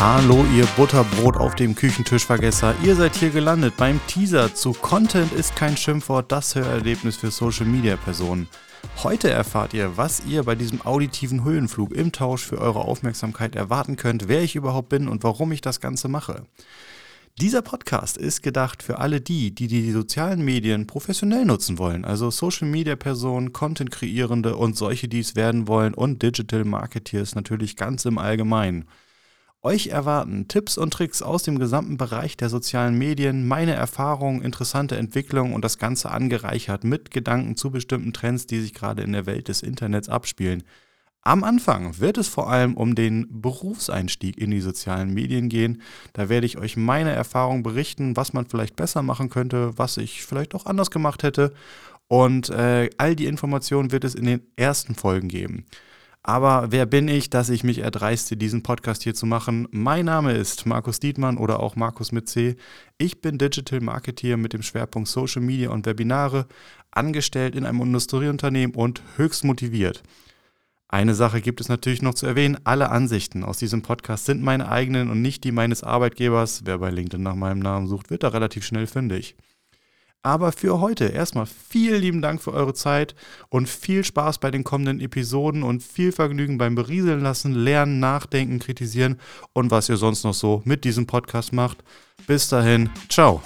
Hallo, ihr Butterbrot auf dem Küchentischvergesser. Ihr seid hier gelandet beim Teaser zu Content ist kein Schimpfwort, das Hörerlebnis für Social Media Personen. Heute erfahrt ihr, was ihr bei diesem auditiven Höhenflug im Tausch für eure Aufmerksamkeit erwarten könnt, wer ich überhaupt bin und warum ich das Ganze mache. Dieser Podcast ist gedacht für alle die, die die sozialen Medien professionell nutzen wollen, also Social Media Personen, Content Kreierende und solche, die es werden wollen und Digital Marketeers natürlich ganz im Allgemeinen. Euch erwarten Tipps und Tricks aus dem gesamten Bereich der sozialen Medien, meine Erfahrungen, interessante Entwicklungen und das Ganze angereichert mit Gedanken zu bestimmten Trends, die sich gerade in der Welt des Internets abspielen. Am Anfang wird es vor allem um den Berufseinstieg in die sozialen Medien gehen. Da werde ich euch meine Erfahrungen berichten, was man vielleicht besser machen könnte, was ich vielleicht auch anders gemacht hätte. Und äh, all die Informationen wird es in den ersten Folgen geben. Aber wer bin ich, dass ich mich erdreiste, diesen Podcast hier zu machen? Mein Name ist Markus Dietmann oder auch Markus mit C. Ich bin Digital Marketeer mit dem Schwerpunkt Social Media und Webinare, angestellt in einem Industrieunternehmen und höchst motiviert. Eine Sache gibt es natürlich noch zu erwähnen. Alle Ansichten aus diesem Podcast sind meine eigenen und nicht die meines Arbeitgebers. Wer bei LinkedIn nach meinem Namen sucht, wird da relativ schnell fündig. Aber für heute erstmal vielen lieben Dank für eure Zeit und viel Spaß bei den kommenden Episoden und viel Vergnügen beim Berieseln lassen, lernen, nachdenken, kritisieren und was ihr sonst noch so mit diesem Podcast macht. Bis dahin, ciao.